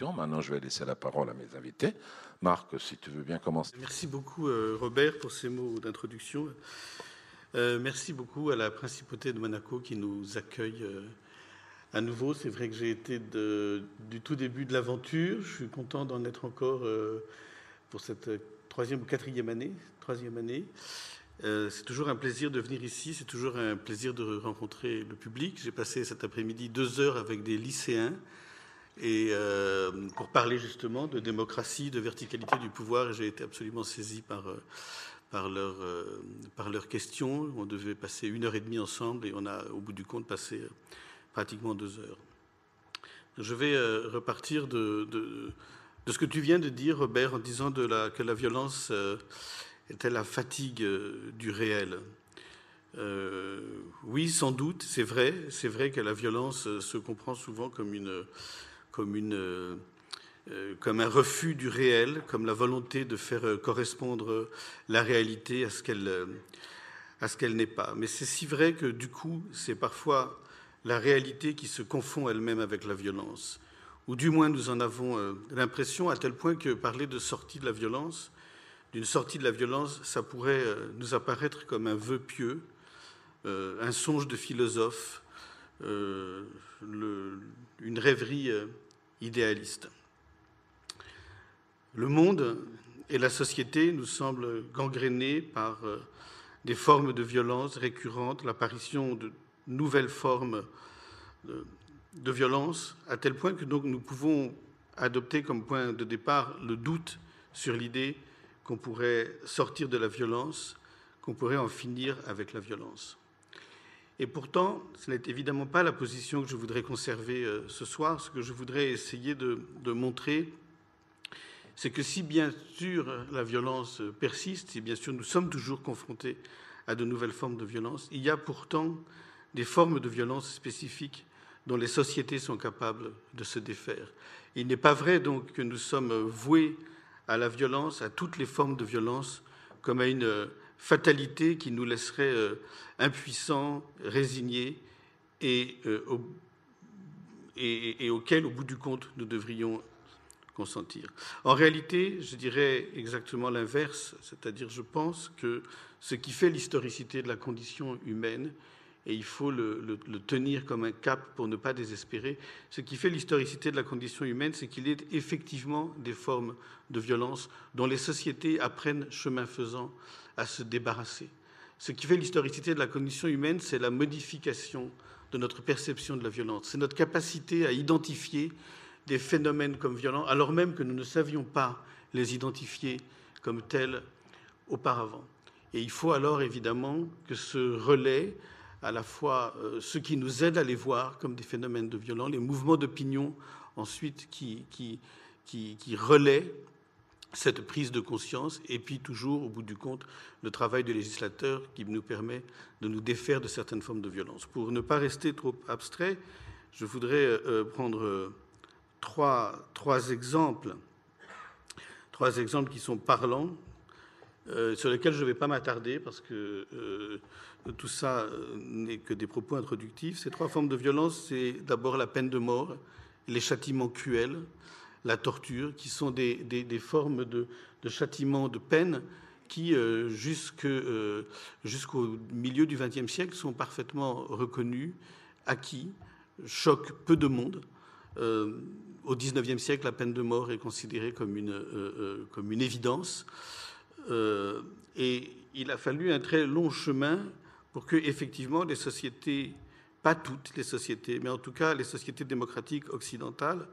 Maintenant, je vais laisser la parole à mes invités. Marc, si tu veux bien commencer. Merci beaucoup, euh, Robert, pour ces mots d'introduction. Euh, merci beaucoup à la Principauté de Monaco qui nous accueille euh, à nouveau. C'est vrai que j'ai été du tout début de l'aventure. Je suis content d'en être encore pour cette troisième ou quatrième année. Troisième année. c'est toujours un plaisir de venir ici, c'est toujours un plaisir de rencontrer le public. J'ai passé cet après-midi deux heures avec des lycéens et euh, pour parler justement de démocratie, de verticalité du pouvoir. J'ai été absolument saisi par, euh, leur, euh, par leurs questions. On devait passer une heure et demie ensemble et on a, au bout du compte, passé pratiquement deux heures. Je vais repartir de, de, ce que tu viens de dire, Robert, en disant que la violence était la fatigue du réel. oui, sans doute, c'est vrai. C'est vrai que la violence se comprend souvent comme une comme, une, euh, euh, comme un refus du réel, comme la volonté de faire euh, correspondre la réalité à ce qu'elle à ce qu'elle n'est pas. Mais c'est si vrai que du coup, c'est parfois la réalité qui se confond elle-même avec la violence, ou du moins nous en avons l'impression à tel point que parler de sortie de la violence, d'une sortie de la violence, ça pourrait nous apparaître comme un vœu pieux, un songe de philosophe, une rêverie idéaliste. Le monde et la société nous semblent gangrénés par euh, des formes de violence récurrentes, l'apparition de nouvelles formes de, violence, à tel point que nous pouvons adopter comme point de départ le doute sur l'idée qu'on pourrait sortir de la violence, qu'on pourrait en finir avec la violence. Et pourtant, ce n'est évidemment pas la position que je voudrais conserver euh, ce soir. Ce que je voudrais essayer de, montrer, c'est que si bien sûr la violence persiste, si bien sûr nous sommes toujours confrontés à de nouvelles formes de violence, il y a pourtant des formes de violence spécifiques dont les sociétés sont capables de se défaire. Il n'est pas vrai donc que nous sommes voués à la violence, à toutes les formes de violence, comme à une fatalité qui nous laisserait euh, impuissants, résignés et, euh, et, auquel, au bout du compte, nous devrions consentir. En réalité, je dirais exactement l'inverse, c'est-à-dire je pense que ce qui fait l'historicité de la condition humaine, et il faut le, tenir comme un cap pour ne pas désespérer, ce qui fait l'historicité de la condition humaine, c'est qu'il est effectivement des formes de violence dont les sociétés apprennent chemin faisant à se débarrasser. Ce qui fait l'historicité de la condition humaine, c'est la modification de notre perception de la violence. C'est notre capacité à identifier des phénomènes comme violents, alors même que nous ne savions pas les identifier comme tels auparavant. Et il faut alors évidemment que ce relais, à la fois euh, ce qui nous aide à les voir comme des phénomènes de violence, les mouvements d'opinion ensuite qui, relaient cette prise de conscience et puis toujours, au bout du compte, le travail du législateur qui nous permet de nous défaire de certaines formes de violence. Pour ne pas rester trop abstrait, je voudrais euh, prendre euh, trois, trois exemples, trois exemples qui sont parlants, euh, sur lesquels je ne vais pas m'attarder parce que tout ça n'est que des propos introductifs. Ces trois formes de violence, c'est d'abord la peine de mort, les châtiments cruels, la torture, qui sont des, formes de, châtiment, de peine, qui, euh, euh, jusqu'au milieu du XXe siècle, sont parfaitement reconnus, acquis, choquent peu de monde. Euh, au XIXe siècle, la peine de mort est considérée comme une évidence. Et il a fallu un très long chemin pour que, effectivement, les sociétés, pas toutes les sociétés, mais en tout cas les sociétés démocratiques occidentales,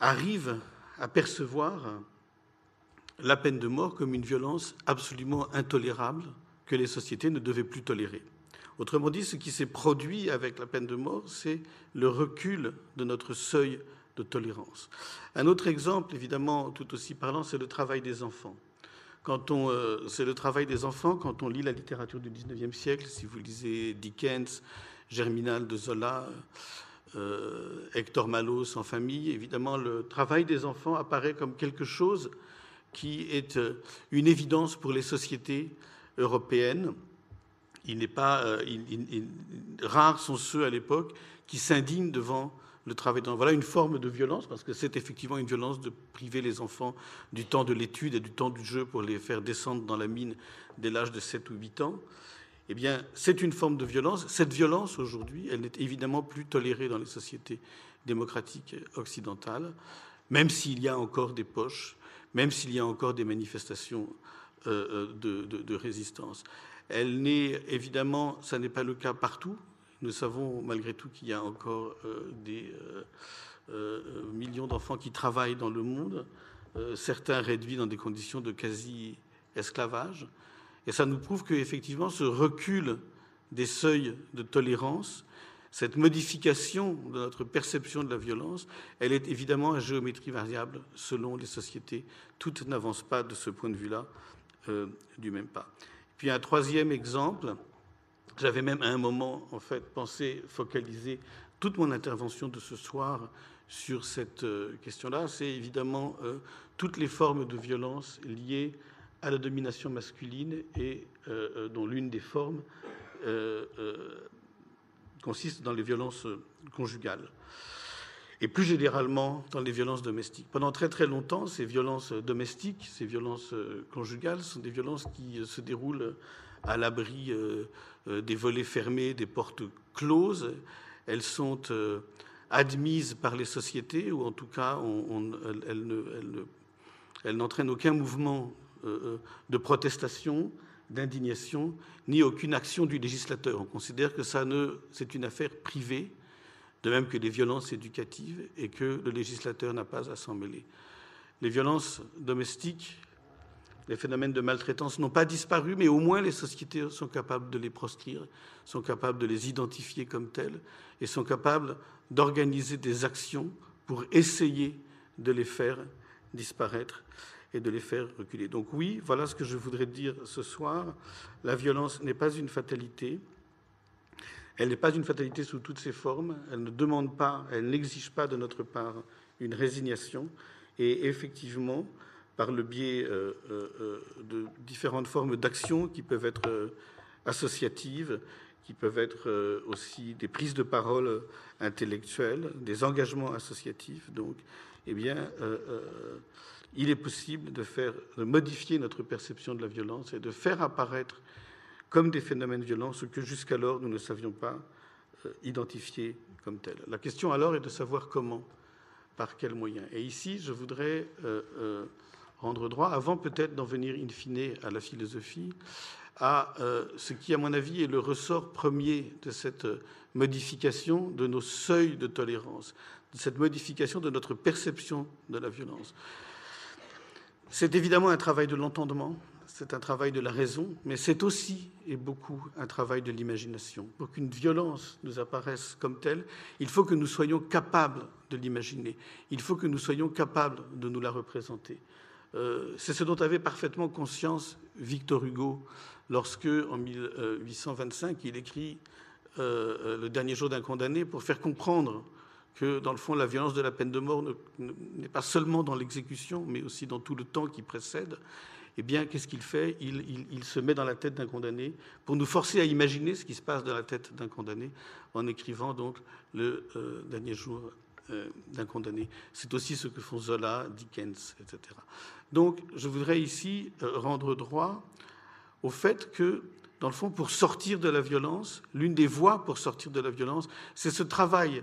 arrive à percevoir la peine de mort comme une violence absolument intolérable que les sociétés ne devaient plus tolérer. Autrement dit, ce qui s'est produit avec la peine de mort, c'est le recul de notre seuil de tolérance. Un autre exemple, évidemment tout aussi parlant, c'est le travail des enfants. Quand on, euh, c'est le travail des enfants quand on lit la littérature du XIXe siècle, si vous lisez Dickens, Germinal de Zola, euh, Hector Malos en famille, évidemment, le travail des enfants apparaît comme quelque chose qui est euh, une évidence pour les sociétés européennes. Il n'est pas, rares sont ceux à l'époque qui s'indignent devant le travail. Voilà une forme de violence, parce que c'est effectivement une violence de priver les enfants du temps de l'étude et du temps du jeu pour les faire descendre dans la mine dès l'âge de 7 ou 8 ans. Eh bien, c'est une forme de violence. Cette violence, aujourd'hui, elle n'est évidemment plus tolérée dans les sociétés démocratiques occidentales, même s'il y a encore des poches, même s'il y a encore des manifestations euh, euh, de, de résistance. Elle n'est évidemment, ça n'est pas le cas partout. Nous savons malgré tout qu'il y a encore euh, des euh, euh, millions d'enfants qui travaillent dans le monde, certains réduits dans des conditions de quasi-esclavage. Et ça nous prouve qu'effectivement, ce recul des seuils de tolérance, cette modification de notre perception de la violence, elle est évidemment à géométrie variable selon les sociétés. Toutes n'avancent pas de ce point de vue-là du même pas. Puis un troisième exemple, j'avais même à un moment, en fait, pensé focaliser toute mon intervention de ce soir sur cette euh, question-là. C'est évidemment euh, toutes les formes de violence liées à la domination masculine et euh, dont l'une des formes consiste dans les violences conjugales et plus généralement dans les violences domestiques. Pendant très très longtemps, ces violences domestiques, ces violences conjugales sont des violences qui se déroulent à l'abri euh, euh, des volets fermés, des portes closes. Elles sont euh, admises par les sociétés, ou en tout cas, elles, n'entraînent aucun mouvement de protestation, d'indignation, ni aucune action du législateur. On considère que c'est une affaire privée, de même que les violences éducatives, et que le législateur n'a pas à s'en mêler. Les violences domestiques, les phénomènes de maltraitance n'ont pas disparu, mais au moins les sociétés sont capables de les proscrire, sont capables de les identifier comme tels et sont capables d'organiser des actions pour essayer de les faire disparaître et de les faire reculer. Donc oui, voilà ce que je voudrais dire ce soir. La violence n'est pas une fatalité. Elle n'est pas une fatalité sous toutes ses formes. Elle ne demande pas, elle n'exige pas de notre part une résignation. Et effectivement, par le biais euh, euh, euh, de différentes formes d'action qui peuvent être associatives, qui peuvent être aussi des prises de parole intellectuelles, des engagements associatifs. Donc, eh bien, il est possible de faire, de modifier notre perception de la violence et de faire apparaître comme des phénomènes violents ce que jusqu'alors nous ne savions pas identifier comme tel. La question alors est de savoir comment, par quels moyens. Et ici, je voudrais rendre droit, avant peut-être d'en venir in fine à la philosophie, à euh, ce qui, à mon avis, est le ressort premier de cette modification de nos seuils de tolérance, de cette modification de notre perception de la violence. C'est évidemment un travail de l'entendement, c'est un travail de la raison, mais c'est aussi et beaucoup un travail de l'imagination. Pour qu'une violence nous apparaisse comme telle, il faut que nous soyons capables de l'imaginer, il faut que nous soyons capables de nous la représenter. Euh, c'est ce dont avait parfaitement conscience Victor Hugo lorsque, en 1825, il écrit euh, Le dernier jour d'un condamné pour faire comprendre que, dans le fond, la violence de la peine de mort n'est pas seulement dans l'exécution, mais aussi dans tout le temps qui précède. Eh bien, qu'est-ce qu'il fait? Il, se met dans la tête d'un condamné pour nous forcer à imaginer ce qui se passe dans la tête d'un condamné en écrivant donc le euh, dernier jour d'un condamné. C'est aussi ce que font Zola, Dickens, etc. Donc, je voudrais ici euh, rendre droit au fait que, dans le fond, pour sortir de la violence, l'une des voies pour sortir de la violence, c'est ce travail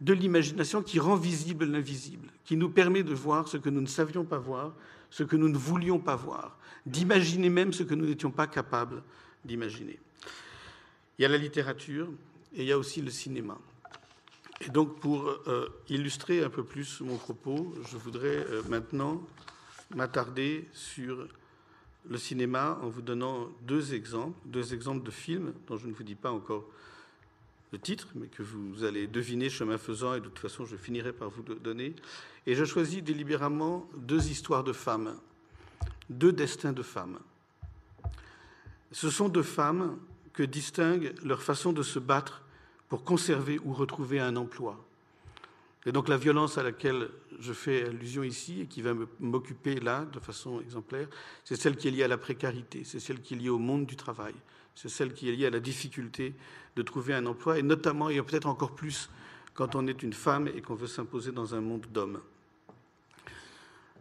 de l'imagination qui rend visible l'invisible, qui nous permet de voir ce que nous ne savions pas voir, ce que nous ne voulions pas voir, d'imaginer même ce que nous n'étions pas capables d'imaginer. Il y a la littérature et il y a aussi le cinéma. Et donc, pour euh, illustrer un peu plus mon propos, je voudrais euh, maintenant m'attarder sur le cinéma en vous donnant deux exemples, deux exemples de films dont je ne vous dis pas encore le titre, mais que vous allez deviner chemin faisant, et de toute façon je finirai par vous le donner. Et je choisis délibérément deux histoires de femmes, deux destins de femmes. Ce sont deux femmes que distingue leur façon de se battre pour conserver ou retrouver un emploi. Et donc la violence à laquelle je fais allusion ici et qui va m'occuper là de façon exemplaire, c'est celle qui est liée à la précarité, c'est celle qui est liée au monde du travail, c'est celle qui est liée à la difficulté de trouver un emploi et notamment et peut-être encore plus quand on est une femme et qu'on veut s'imposer dans un monde d'hommes.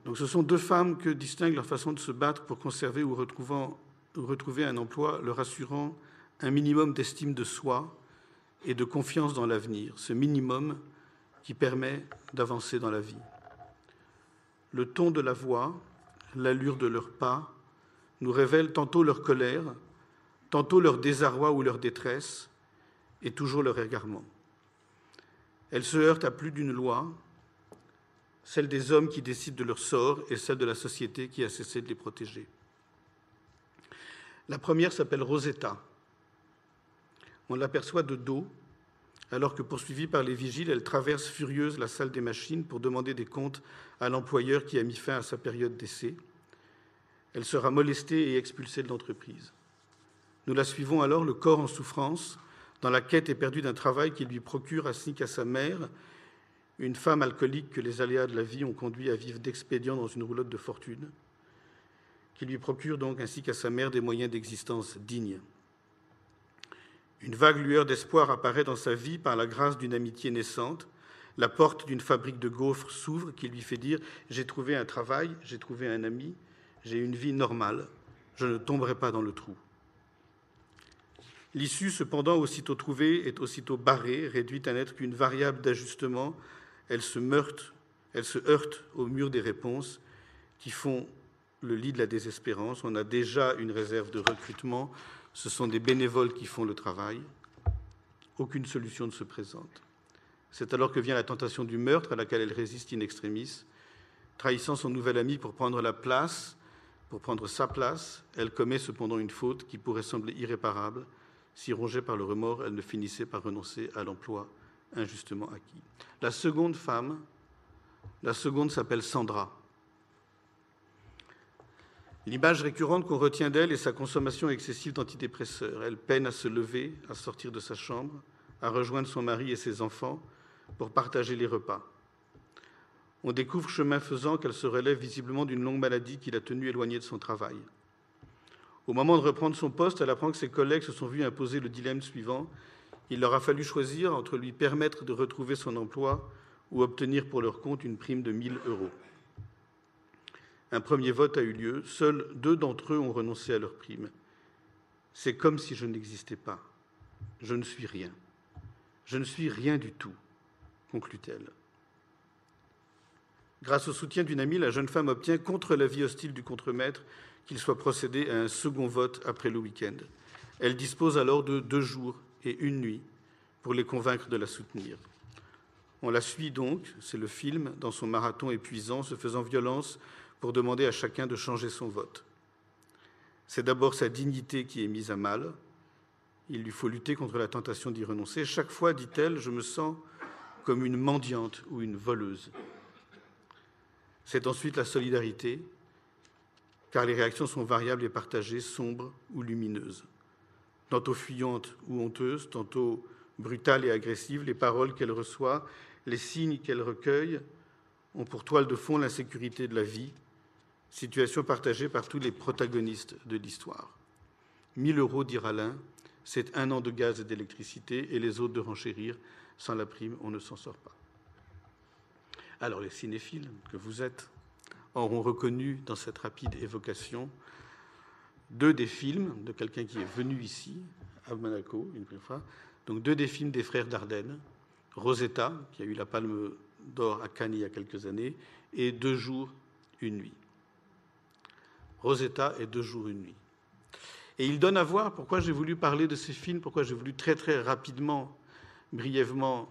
Donc ce sont deux femmes que distingue leur façon de se battre pour conserver ou, retrouver un emploi leur assurant un minimum d'estime de soi et de confiance dans l'avenir, ce minimum qui permet d'avancer dans la vie. Le ton de la voix, l'allure de leurs pas nous révèlent tantôt leur colère, tantôt leur désarroi ou leur détresse, et toujours leur égarement. Elles se heurtent à plus d'une loi, celle des hommes qui décident de leur sort et celle de la société qui a cessé de les protéger. La première s'appelle Rosetta. On l'aperçoit de dos, alors que poursuivie par les vigiles, elle traverse furieuse la salle des machines pour demander des comptes à l'employeur qui a mis fin à sa période d'essai. Elle sera molestée et expulsée de l'entreprise. Nous la suivons alors, le corps en souffrance, dans la quête éperdue d'un travail qui lui procure, ainsi qu'à sa mère, une femme alcoolique que les aléas de la vie ont conduit à vivre d'expédients dans une roulotte de fortune, qui lui procure donc, ainsi qu'à sa mère, des moyens d'existence dignes. Une vague lueur d'espoir apparaît dans sa vie par la grâce d'une amitié naissante. La porte d'une fabrique de gaufres s'ouvre qui lui fait dire J'ai trouvé un travail, j'ai trouvé un ami, j'ai une vie normale, je ne tomberai pas dans le trou. L'issue, cependant, aussitôt trouvée, est aussitôt barrée, réduite à n'être qu'une variable d'ajustement. Elle se meurte, elle se heurte au mur des réponses qui font le lit de la désespérance. On a déjà une réserve de recrutement. Ce sont des bénévoles qui font le travail. Aucune solution ne se présente. C'est alors que vient la tentation du meurtre à laquelle elle résiste in extremis. Trahissant son nouvel ami pour prendre la place, pour prendre sa place, elle commet cependant une faute qui pourrait sembler irréparable si rongée par le remords, elle ne finissait par renoncer à l'emploi injustement acquis. La seconde femme, la seconde s'appelle Sandra. L'image récurrente qu'on retient d'elle est sa consommation excessive d'antidépresseurs. Elle peine à se lever, à sortir de sa chambre, à rejoindre son mari et ses enfants pour partager les repas. On découvre chemin faisant qu'elle se relève visiblement d'une longue maladie qui l'a tenue éloignée de son travail. Au moment de reprendre son poste, elle apprend que ses collègues se sont vus imposer le dilemme suivant. Il leur a fallu choisir entre lui permettre de retrouver son emploi ou obtenir pour leur compte une prime de 1000 euros. Un premier vote a eu lieu. Seuls deux d'entre eux ont renoncé à leur prime. C'est comme si je n'existais pas. Je ne suis rien. Je ne suis rien du tout, conclut-elle. Grâce au soutien d'une amie, la jeune femme obtient, contre l'avis hostile du contremaître, qu'il soit procédé à un second vote après le week-end. Elle dispose alors de deux jours et une nuit pour les convaincre de la soutenir. On la suit donc, c'est le film, dans son marathon épuisant, se faisant violence pour demander à chacun de changer son vote. C'est d'abord sa dignité qui est mise à mal. Il lui faut lutter contre la tentation d'y renoncer. Chaque fois, dit-elle, je me sens comme une mendiante ou une voleuse. C'est ensuite la solidarité, car les réactions sont variables et partagées, sombres ou lumineuses. Tantôt fuyantes ou honteuses, tantôt brutales et agressives, les paroles qu'elle reçoit, les signes qu'elle recueille ont pour toile de fond l'insécurité de la vie, situation partagée par tous les protagonistes de l'histoire. 1000 euros, dira l'un, c'est un an de gaz et d'électricité, et les autres de renchérir, sans la prime, on ne s'en sort pas. Alors les cinéphiles que vous êtes, auront reconnu dans cette rapide évocation deux des films de quelqu'un qui est venu ici, à Monaco, une première fois, donc deux des films des frères Dardenne, Rosetta, qui a eu la palme d'or à Cannes il y a quelques années, et Deux jours, une nuit. Rosetta et Deux jours, une nuit. Et il donne à voir pourquoi j'ai voulu parler de ces films, pourquoi j'ai voulu très très rapidement, brièvement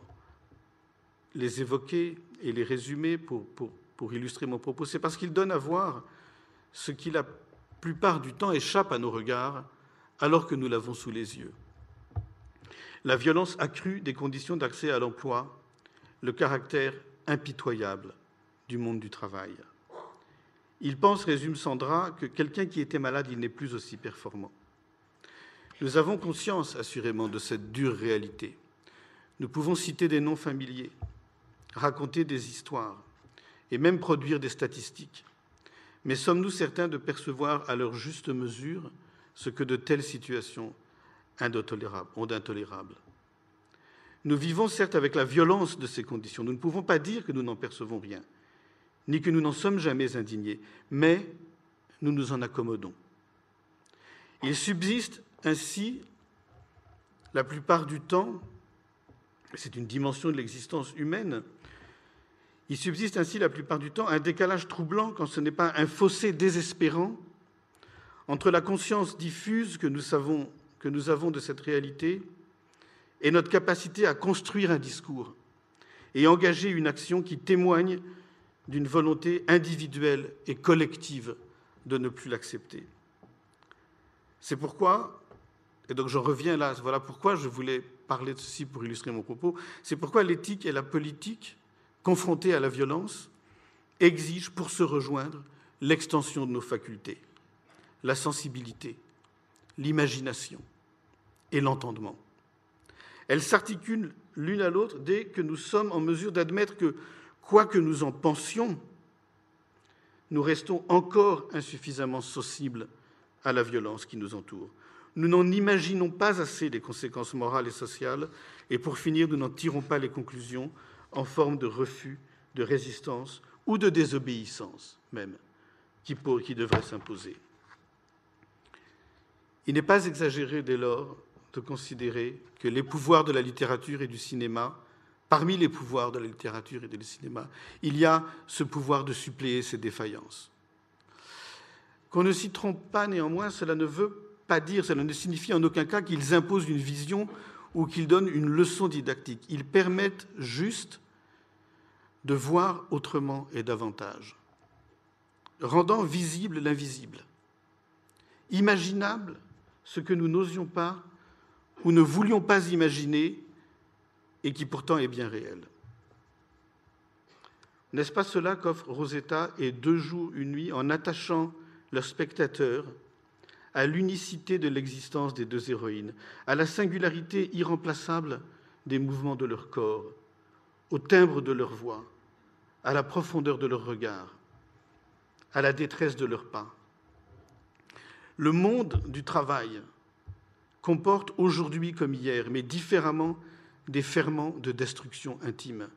les évoquer et les résumer pour, pour pour illustrer mon propos, c'est parce qu'il donne à voir ce qui la plupart du temps échappe à nos regards alors que nous l'avons sous les yeux. La violence accrue des conditions d'accès à l'emploi, le caractère impitoyable du monde du travail. Il pense, résume Sandra, que quelqu'un qui était malade, il n'est plus aussi performant. Nous avons conscience, assurément, de cette dure réalité. Nous pouvons citer des noms familiers, raconter des histoires, et même produire des statistiques. Mais sommes-nous certains de percevoir à leur juste mesure ce que de telles situations ont d'intolérable Nous vivons certes avec la violence de ces conditions. Nous ne pouvons pas dire que nous n'en percevons rien, ni que nous n'en sommes jamais indignés, mais nous nous en accommodons. Il subsiste ainsi, la plupart du temps, c'est une dimension de l'existence humaine, il subsiste ainsi la plupart du temps un décalage troublant, quand ce n'est pas un fossé désespérant, entre la conscience diffuse que nous, avons de cette réalité et notre capacité à construire un discours et engager une action qui témoigne d'une volonté individuelle et collective de ne plus l'accepter. C'est pourquoi, et donc je reviens là, voilà pourquoi je voulais parler de ceci pour illustrer mon propos, c'est pourquoi l'éthique et la politique confrontés à la violence, exigent pour se rejoindre l'extension de nos facultés, la sensibilité, l'imagination et l'entendement. Elles s'articulent l'une à l'autre dès que nous sommes en mesure d'admettre que, quoi que nous en pensions, nous restons encore insuffisamment sensibles à la violence qui nous entoure. Nous n'en imaginons pas assez les conséquences morales et sociales, et pour finir, nous n'en tirons pas les conclusions en forme de refus, de résistance ou de désobéissance même, qui, qui devrait s'imposer. Il n'est pas exagéré dès lors de considérer que les pouvoirs de la littérature et du cinéma, parmi les pouvoirs de la littérature et du cinéma, il y a ce pouvoir de suppléer ces défaillances. Qu'on ne s'y trompe pas néanmoins, cela ne veut pas dire, cela ne signifie en aucun cas qu'ils imposent une vision ou qu'ils donnent une leçon didactique. Ils permettent juste de voir autrement et davantage, rendant visible l'invisible, imaginable ce que nous n'osions pas ou ne voulions pas imaginer et qui pourtant est bien réel. N'est-ce pas cela qu'offre Rosetta et Deux jours, une nuit en attachant leurs spectateurs à l'unicité de l'existence des deux héroïnes, à la singularité irremplaçable des mouvements de leur corps, au timbre de leur voix, à la profondeur de leur regard, à la détresse de leurs pas? Le monde du travail comporte aujourd'hui comme hier, mais différemment, des ferments de destruction intime.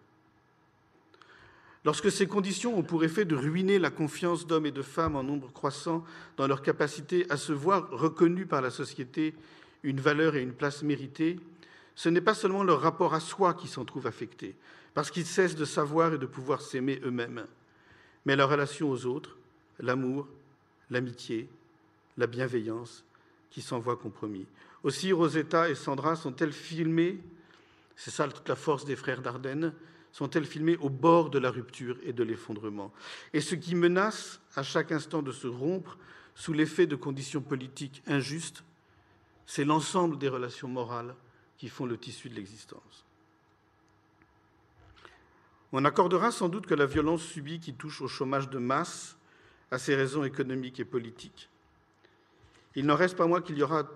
Lorsque ces conditions ont pour effet de ruiner la confiance d'hommes et de femmes en nombre croissant dans leur capacité à se voir reconnus par la société une valeur et une place méritée, ce n'est pas seulement leur rapport à soi qui s'en trouve affecté, parce qu'ils cessent de savoir et de pouvoir s'aimer eux-mêmes, mais leur relation aux autres, l'amour, l'amitié, la bienveillance qui s'en voient compromis. Aussi, Rosetta et Sandra sont-elles filmées, c'est ça toute la force des frères Dardenne, sont-elles filmées au bord de la rupture et de l'effondrement. Et ce qui menace à chaque instant de se rompre sous l'effet de conditions politiques injustes, c'est l'ensemble des relations morales qui font le tissu de l'existence. On accordera sans doute que la violence subie qui touche au chômage de masse a ses raisons économiques et politiques. Il n'en reste pas moins qu'il y aura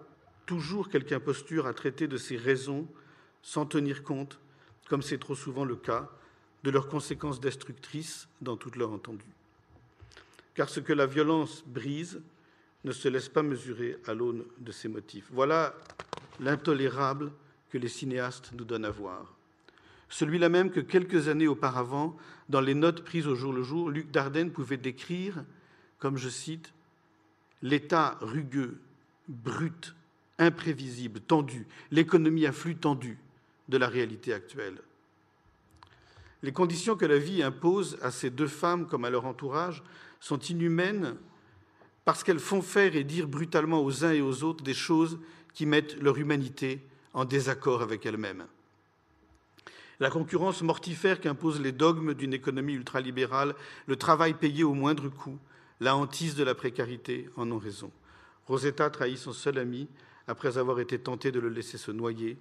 toujours quelque imposture à traiter de ces raisons sans tenir compte comme c'est trop souvent le cas, de leurs conséquences destructrices dans toute leur entendue. Car ce que la violence brise ne se laisse pas mesurer à l'aune de ses motifs. Voilà l'intolérable que les cinéastes nous donnent à voir. Celui-là même que quelques années auparavant, dans les notes prises au jour le jour, Luc Dardenne pouvait décrire, comme je cite, l'état rugueux, brut, imprévisible, tendu, l'économie à flux tendu, de la réalité actuelle. Les conditions que la vie impose à ces deux femmes comme à leur entourage sont inhumaines parce qu'elles font faire et dire brutalement aux uns et aux autres des choses qui mettent leur humanité en désaccord avec elles-mêmes. La concurrence mortifère qu'imposent les dogmes d'une économie ultralibérale, le travail payé au moindre coût, la hantise de la précarité en ont raison. Rosetta trahit son seul ami après avoir été tentée de le laisser se noyer.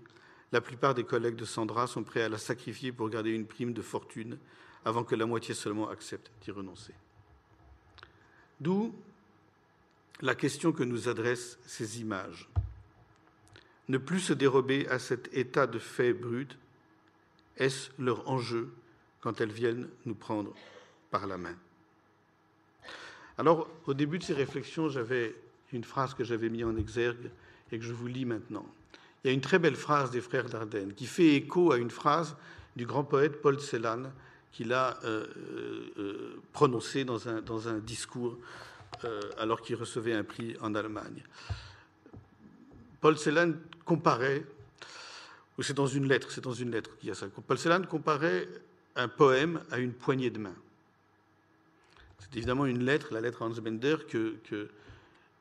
La plupart des collègues de Sandra sont prêts à la sacrifier pour garder une prime de fortune avant que la moitié seulement accepte d'y renoncer. D'où la question que nous adressent ces images. Ne plus se dérober à cet état de fait brut, est-ce leur enjeu quand elles viennent nous prendre par la main? Alors, au début de ces réflexions, j'avais une phrase que j'avais mise en exergue et que je vous lis maintenant. Il y a une très belle phrase des frères Dardenne qui fait écho à une phrase du grand poète Paul Celan qu'il a euh, euh, prononcée dans un, discours euh, alors qu'il recevait un prix en Allemagne. Paul Celan comparait, ou c'est dans une lettre, c'est dans une lettre qu'il y a ça. Paul Celan comparait un poème à une poignée de main. C'est évidemment une lettre, la lettre à Hans Bender, que,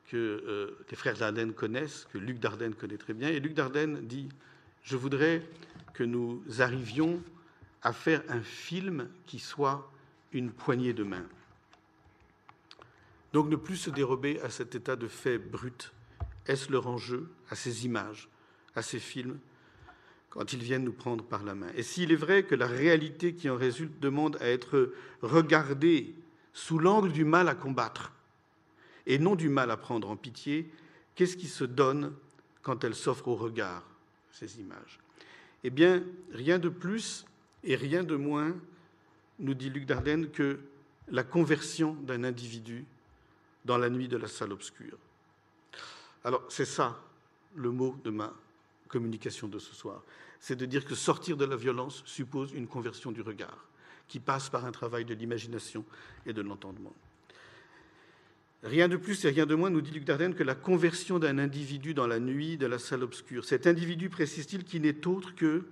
que les frères Dardenne connaissent, que Luc Dardenne connaît très bien. Et Luc Dardenne dit Je voudrais que nous arrivions à faire un film qui soit une poignée de main. Donc ne plus se dérober à cet état de fait brut. Est-ce leur enjeu à ces images, à ces films, quand ils viennent nous prendre par la main? Et s'il est vrai que la réalité qui en résulte demande à être regardée sous l'angle du mal à combattre et non du mal à prendre en pitié, qu'est-ce qui se donne quand elle s'offre au regard, ces images Eh bien, rien de plus et rien de moins, nous dit Luc Dardenne, que la conversion d'un individu dans la nuit de la salle obscure. Alors, c'est ça le mot de ma communication de ce soir. C'est de dire que sortir de la violence suppose une conversion du regard, qui passe par un travail de l'imagination et de l'entendement. Rien de plus et rien de moins, nous dit Luc Dardenne, que la conversion d'un individu dans la nuit de la salle obscure. Cet individu, précise-t-il, qui n'est autre que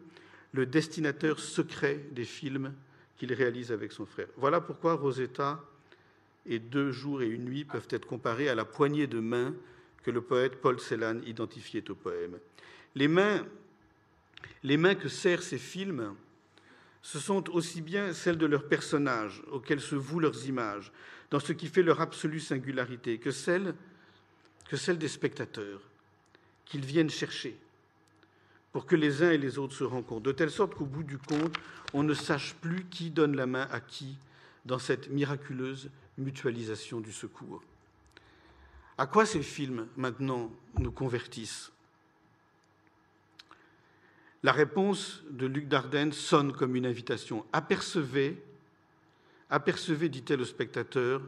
le destinateur secret des films qu'il réalise avec son frère. Voilà pourquoi Rosetta et Deux jours et une nuit peuvent être comparés à la poignée de main que le poète Paul Celan identifiait au poème. Les mains, les mains que serrent ces films, ce sont aussi bien celles de leurs personnages auxquels se vouent leurs images, dans ce qui fait leur absolue singularité, que celles, des spectateurs qu'ils viennent chercher, pour que les uns et les autres se rencontrent, de telle sorte qu'au bout du compte, on ne sache plus qui donne la main à qui dans cette miraculeuse mutualisation du secours. À quoi ces films, maintenant, nous convertissent? La réponse de Luc Dardenne sonne comme une invitation. Apercevez, apercevez, dit-elle au spectateur,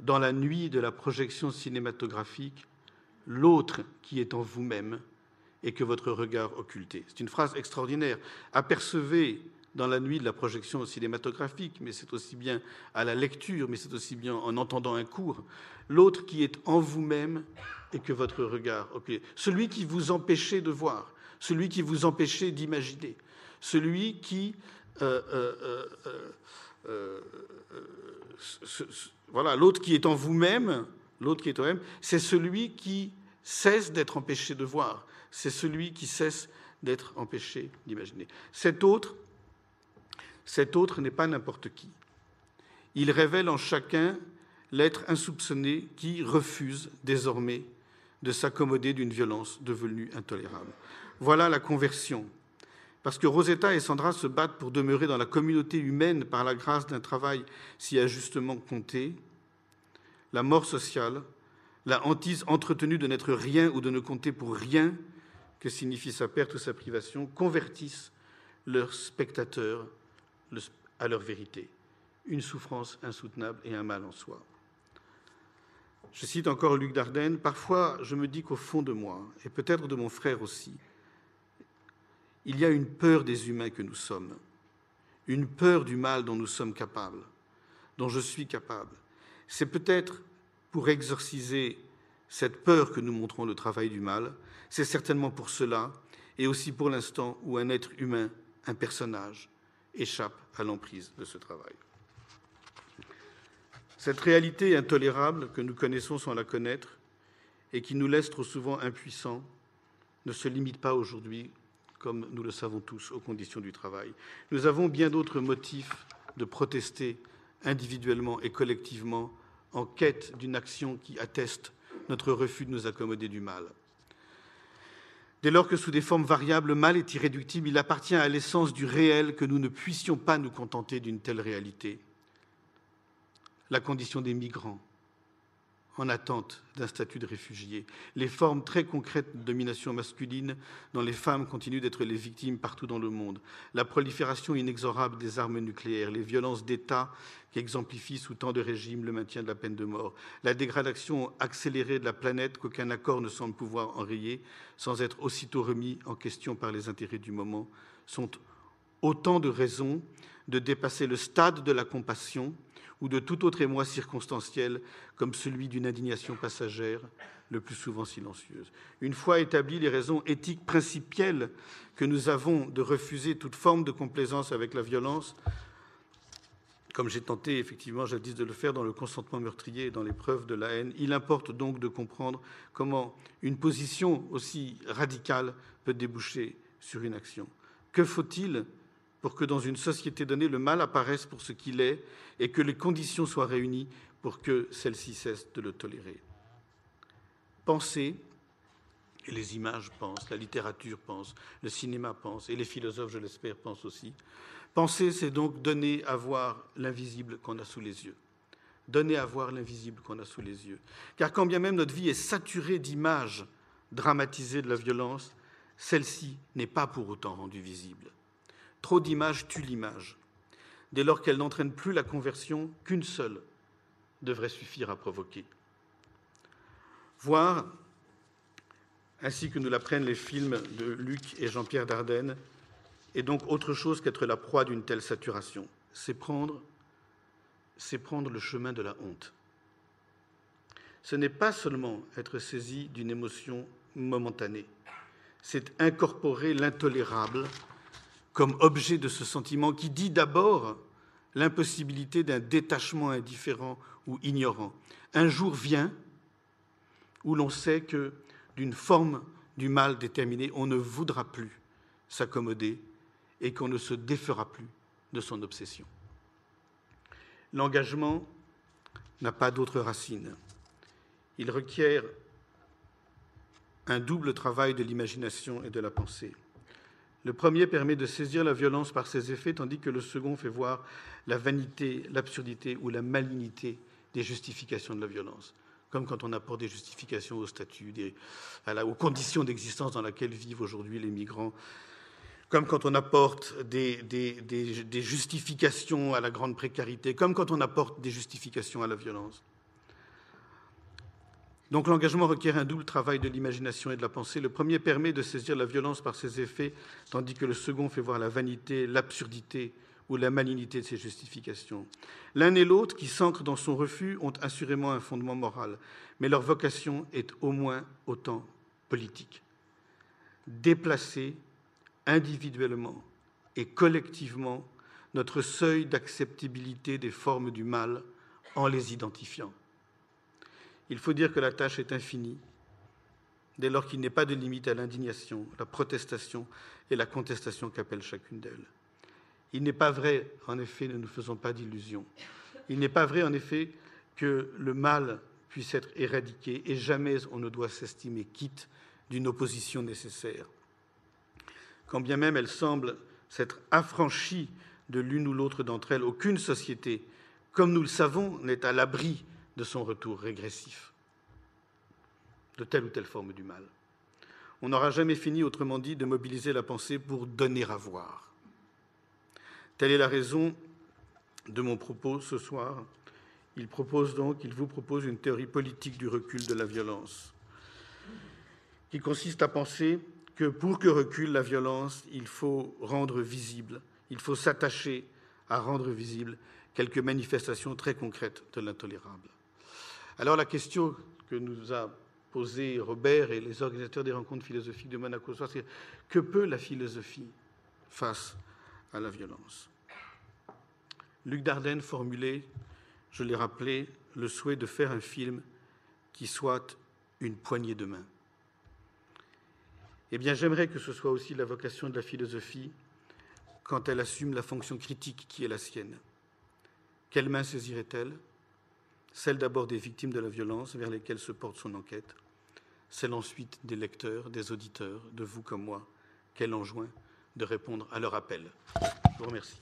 dans la nuit de la projection cinématographique, l'autre qui est en vous-même et que votre regard occulté. C'est une phrase extraordinaire. Apercevez dans la nuit de la projection cinématographique, mais c'est aussi bien à la lecture, mais c'est aussi bien en entendant un cours, l'autre qui est en vous-même et que votre regard occulté. Celui qui vous empêchait de voir, celui qui vous empêchait d'imaginer, celui qui... Euh, euh, euh, voilà, l'autre qui est en vous-même, l'autre qui est en vous-même, c'est celui qui cesse d'être empêché de voir, c'est celui qui cesse d'être empêché d'imaginer. Cet autre, cet autre n'est pas n'importe qui. Il révèle en chacun l'être insoupçonné qui refuse désormais de s'accommoder d'une violence devenue intolérable. Voilà la conversion. Parce que Rosetta et Sandra se battent pour demeurer dans la communauté humaine par la grâce d'un travail si injustement compté, la mort sociale, la hantise entretenue de n'être rien ou de ne compter pour rien que signifie sa perte ou sa privation, convertissent leurs spectateurs à leur vérité, une souffrance insoutenable et un mal en soi. Je cite encore Luc Dardenne, Parfois je me dis qu'au fond de moi, et peut-être de mon frère aussi, il y a une peur des humains que nous sommes, une peur du mal dont nous sommes capables, dont je suis capable. C'est peut-être pour exorciser cette peur que nous montrons le travail du mal, c'est certainement pour cela, et aussi pour l'instant où un être humain, un personnage, échappe à l'emprise de ce travail. Cette réalité intolérable que nous connaissons sans la connaître et qui nous laisse trop souvent impuissants ne se limite pas aujourd'hui, comme nous le savons tous, aux conditions du travail. Nous avons bien d'autres motifs de protester individuellement et collectivement en quête d'une action qui atteste notre refus de nous accommoder du mal. Dès lors que sous des formes variables, le mal est irréductible, il appartient à l'essence du réel que nous ne puissions pas nous contenter d'une telle réalité. La condition des migrants en attente d'un statut de réfugié, les formes très concrètes de domination masculine dont les femmes continuent d'être les victimes partout dans le monde, la prolifération inexorable des armes nucléaires, les violences d'État qui exemplifient sous tant de régimes le maintien de la peine de mort, la dégradation accélérée de la planète qu'aucun accord ne semble pouvoir enrayer sans être aussitôt remis en question par les intérêts du moment, sont autant de raisons de dépasser le stade de la compassion ou de tout autre émoi circonstanciel comme celui d'une indignation passagère, le plus souvent silencieuse. Une fois établies les raisons éthiques principielles que nous avons de refuser toute forme de complaisance avec la violence, comme j'ai tenté effectivement jadis de le faire dans le consentement meurtrier et dans l'épreuve de la haine, il importe donc de comprendre comment une position aussi radicale peut déboucher sur une action. Que faut-il pour que dans une société donnée, le mal apparaisse pour ce qu'il est et que les conditions soient réunies pour que celle-ci cesse de le tolérer. Penser, et les images pensent, la littérature pense, le cinéma pense, et les philosophes, je l'espère, pensent aussi. Penser, c'est donc donner à voir l'invisible qu'on a sous les yeux. Donner à voir l'invisible qu'on a sous les yeux. Car quand bien même notre vie est saturée d'images dramatisées de la violence, celle-ci n'est pas pour autant rendue visible. Trop d'images tuent l'image. Dès lors qu'elle n'entraîne plus la conversion, qu'une seule devrait suffire à provoquer. Voir, ainsi que nous l'apprennent les films de Luc et Jean-Pierre Dardenne, est donc autre chose qu'être la proie d'une telle saturation. C'est prendre, c'est prendre le chemin de la honte. Ce n'est pas seulement être saisi d'une émotion momentanée, c'est incorporer l'intolérable comme objet de ce sentiment qui dit d'abord l'impossibilité d'un détachement indifférent ou ignorant. Un jour vient où l'on sait que d'une forme du mal déterminée, on ne voudra plus s'accommoder et qu'on ne se défera plus de son obsession. L'engagement n'a pas d'autre racine. Il requiert un double travail de l'imagination et de la pensée. Le premier permet de saisir la violence par ses effets, tandis que le second fait voir la vanité, l'absurdité ou la malignité des justifications de la violence, comme quand on apporte des justifications au statut, aux conditions d'existence dans lesquelles vivent aujourd'hui les migrants, comme quand on apporte des, des justifications à la grande précarité, comme quand on apporte des justifications à la violence. Donc l'engagement requiert un double travail de l'imagination et de la pensée. Le premier permet de saisir la violence par ses effets, tandis que le second fait voir la vanité, l'absurdité ou la malignité de ses justifications. L'un et l'autre, qui s'ancrent dans son refus, ont assurément un fondement moral, mais leur vocation est au moins autant politique. Déplacer individuellement et collectivement notre seuil d'acceptabilité des formes du mal en les identifiant. Il faut dire que la tâche est infinie, dès lors qu'il n'est pas de limite à l'indignation, la protestation et la contestation qu'appelle chacune d'elles. Il n'est pas vrai, en effet, ne nous faisons pas d'illusions, il n'est pas vrai, en effet, que le mal puisse être éradiqué et jamais on ne doit s'estimer quitte d'une opposition nécessaire. Quand bien même elle semble s'être affranchie de l'une ou l'autre d'entre elles, aucune société, comme nous le savons, n'est à l'abri de son retour régressif, de telle ou telle forme du mal. On n'aura jamais fini, autrement dit, de mobiliser la pensée pour donner à voir. Telle est la raison de mon propos ce soir. Il propose donc, il vous propose une théorie politique du recul de la violence, qui consiste à penser que pour que recule la violence, il faut rendre visible, il faut s'attacher à rendre visible quelques manifestations très concrètes de l'intolérable. Alors la question que nous a posée Robert et les organisateurs des rencontres philosophiques de Monaco c'est que peut la philosophie face à la violence? Luc Dardenne formulait, je l'ai rappelé, le souhait de faire un film qui soit une poignée de main. Eh bien, j'aimerais que ce soit aussi la vocation de la philosophie quand elle assume la fonction critique qui est la sienne. Quelle main saisirait-elle? Celle d'abord des victimes de la violence vers lesquelles se porte son enquête, celle ensuite des lecteurs, des auditeurs, de vous comme moi, qu'elle enjoint de répondre à leur appel. Je vous remercie.